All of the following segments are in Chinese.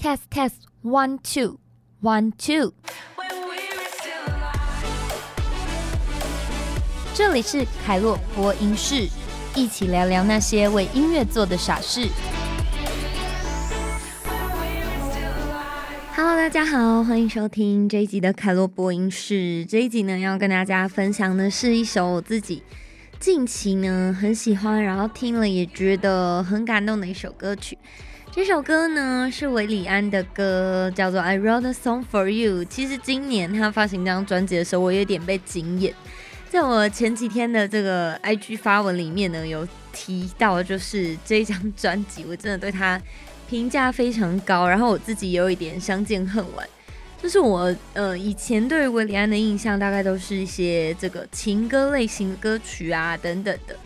Test test one two one two。这里是凯洛播音室，一起聊聊那些为音乐做的傻事。Hello，大家好，欢迎收听这一集的凯洛播音室。这一集呢，要跟大家分享的是一首我自己近期呢很喜欢，然后听了也觉得很感动的一首歌曲。这首歌呢是韦礼安的歌，叫做《I Wrote a Song for You》。其实今年他发行这张专辑的时候，我有点被惊艳。在我前几天的这个 IG 发文里面呢，有提到就是这张专辑，我真的对他评价非常高。然后我自己有一点相见恨晚，就是我呃以前对韦礼安的印象大概都是一些这个情歌类型的歌曲啊等等的。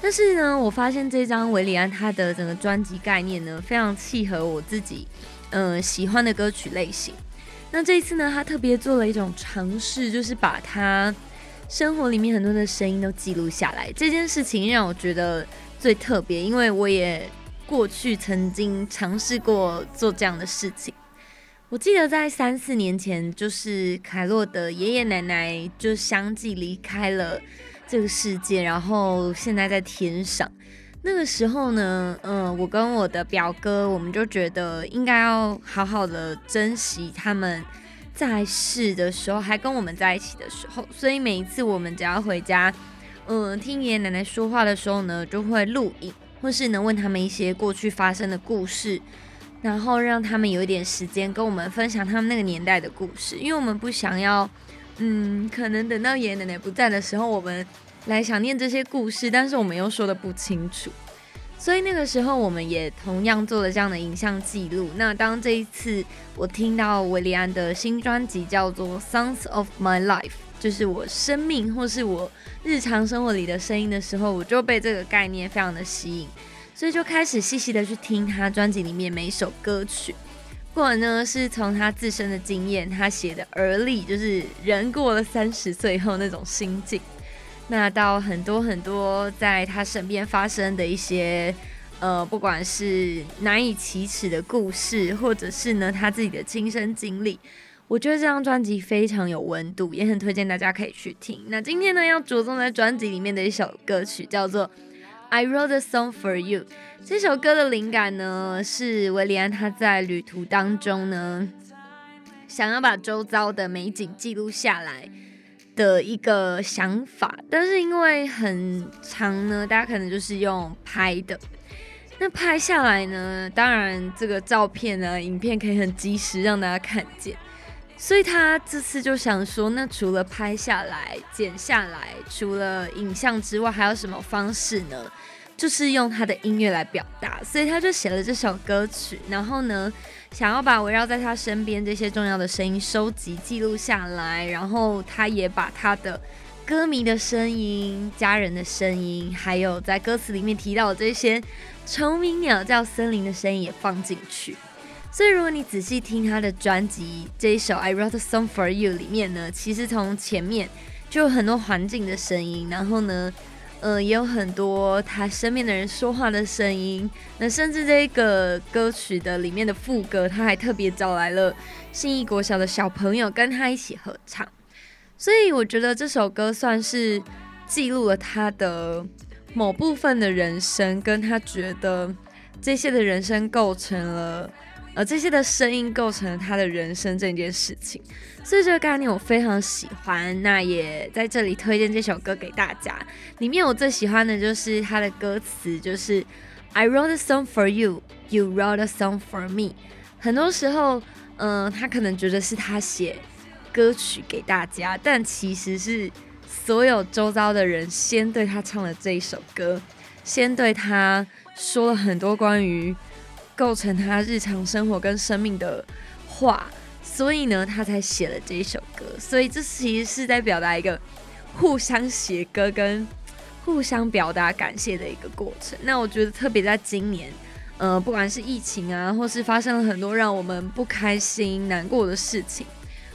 但是呢，我发现这张维里安他的整个专辑概念呢，非常契合我自己，嗯，喜欢的歌曲类型。那这一次呢，他特别做了一种尝试，就是把他生活里面很多的声音都记录下来。这件事情让我觉得最特别，因为我也过去曾经尝试过做这样的事情。我记得在三四年前，就是凯洛的爷爷奶奶就相继离开了。这个世界，然后现在在天上。那个时候呢，嗯，我跟我的表哥，我们就觉得应该要好好的珍惜他们在世的时候，还跟我们在一起的时候。所以每一次我们只要回家，嗯，听爷爷奶奶说话的时候呢，就会录影，或是能问他们一些过去发生的故事，然后让他们有一点时间跟我们分享他们那个年代的故事，因为我们不想要。嗯，可能等到爷爷奶奶不在的时候，我们来想念这些故事，但是我们又说的不清楚，所以那个时候我们也同样做了这样的影像记录。那当这一次我听到维利安的新专辑叫做《Sounds of My Life》，就是我生命或是我日常生活里的声音的时候，我就被这个概念非常的吸引，所以就开始细细的去听他专辑里面每一首歌曲。或呢，是从他自身的经验，他写的而立，就是人过了三十岁后那种心境。那到很多很多在他身边发生的一些，呃，不管是难以启齿的故事，或者是呢他自己的亲身经历，我觉得这张专辑非常有温度，也很推荐大家可以去听。那今天呢，要着重在专辑里面的一首歌曲，叫做。I wrote a song for you。这首歌的灵感呢，是维里安他在旅途当中呢，想要把周遭的美景记录下来的一个想法。但是因为很长呢，大家可能就是用拍的。那拍下来呢，当然这个照片呢、影片可以很及时让大家看见。所以他这次就想说，那除了拍下来、剪下来，除了影像之外，还有什么方式呢？就是用他的音乐来表达。所以他就写了这首歌曲，然后呢，想要把围绕在他身边这些重要的声音收集、记录下来。然后他也把他的歌迷的声音、家人的声音，还有在歌词里面提到的这些虫鸣、鸟叫、森林的声音也放进去。所以，如果你仔细听他的专辑这一首《I Wrote a Song for You》里面呢，其实从前面就有很多环境的声音，然后呢，呃，也有很多他身边的人说话的声音。那甚至这个歌曲的里面的副歌，他还特别找来了信义国小的小朋友跟他一起合唱。所以，我觉得这首歌算是记录了他的某部分的人生，跟他觉得这些的人生构成了。而这些的声音构成了他的人生这件事情，所以这个概念我非常喜欢。那也在这里推荐这首歌给大家。里面我最喜欢的就是他的歌词，就是 I wrote a song for you, you wrote a song for me。很多时候，嗯，他可能觉得是他写歌曲给大家，但其实是所有周遭的人先对他唱了这一首歌，先对他说了很多关于。构成他日常生活跟生命的话，所以呢，他才写了这一首歌。所以这其实是在表达一个互相写歌跟互相表达感谢的一个过程。那我觉得特别在今年，呃，不管是疫情啊，或是发生了很多让我们不开心、难过的事情，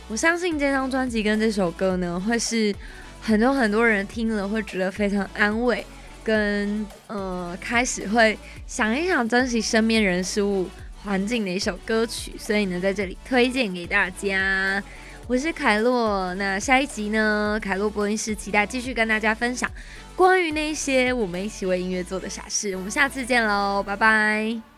我相信这张专辑跟这首歌呢，会是很多很多人听了会觉得非常安慰。跟呃，开始会想一想珍惜身边人事物环境的一首歌曲，所以呢，在这里推荐给大家。我是凯洛，那下一集呢，凯洛播音室期待继续跟大家分享关于那些我们一起为音乐做的傻事。我们下次见喽，拜拜。